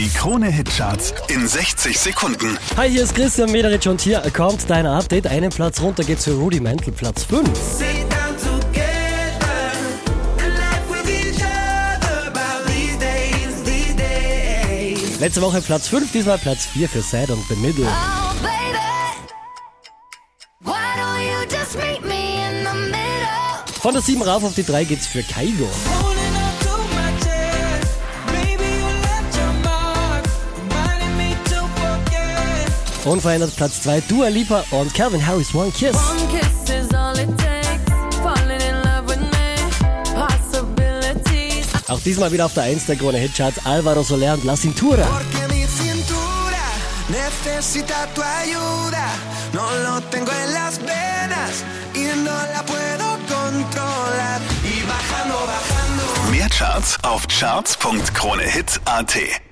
Die Krone-Hitcharts in 60 Sekunden. Hi, hier ist Christian Mederich und hier kommt dein Update. Einen Platz runter geht's für Rudimental, Platz 5. Sit down together and laugh with each other about these days, these days. Letzte Woche Platz 5, diesmal Platz 4 für Sad und The Middle. Oh, baby. Why don't you just meet me in the middle? Von der 7 rauf auf die 3 geht's für Kaigo. Unverändert Platz 2 Dua Lipa und Calvin Harris One Kiss. One kiss is all it takes. Falling in love with me. Possibilities. Auch diesmal wieder auf der 1 der Krone Hitcharts Alvaro Soler und La Cintura. Porque mi cintura necesita tu ayuda. No lo tengo en las venas y no la puedo controlar. Y bajando, bajando. Mehr Charts auf charts.kronehit.at.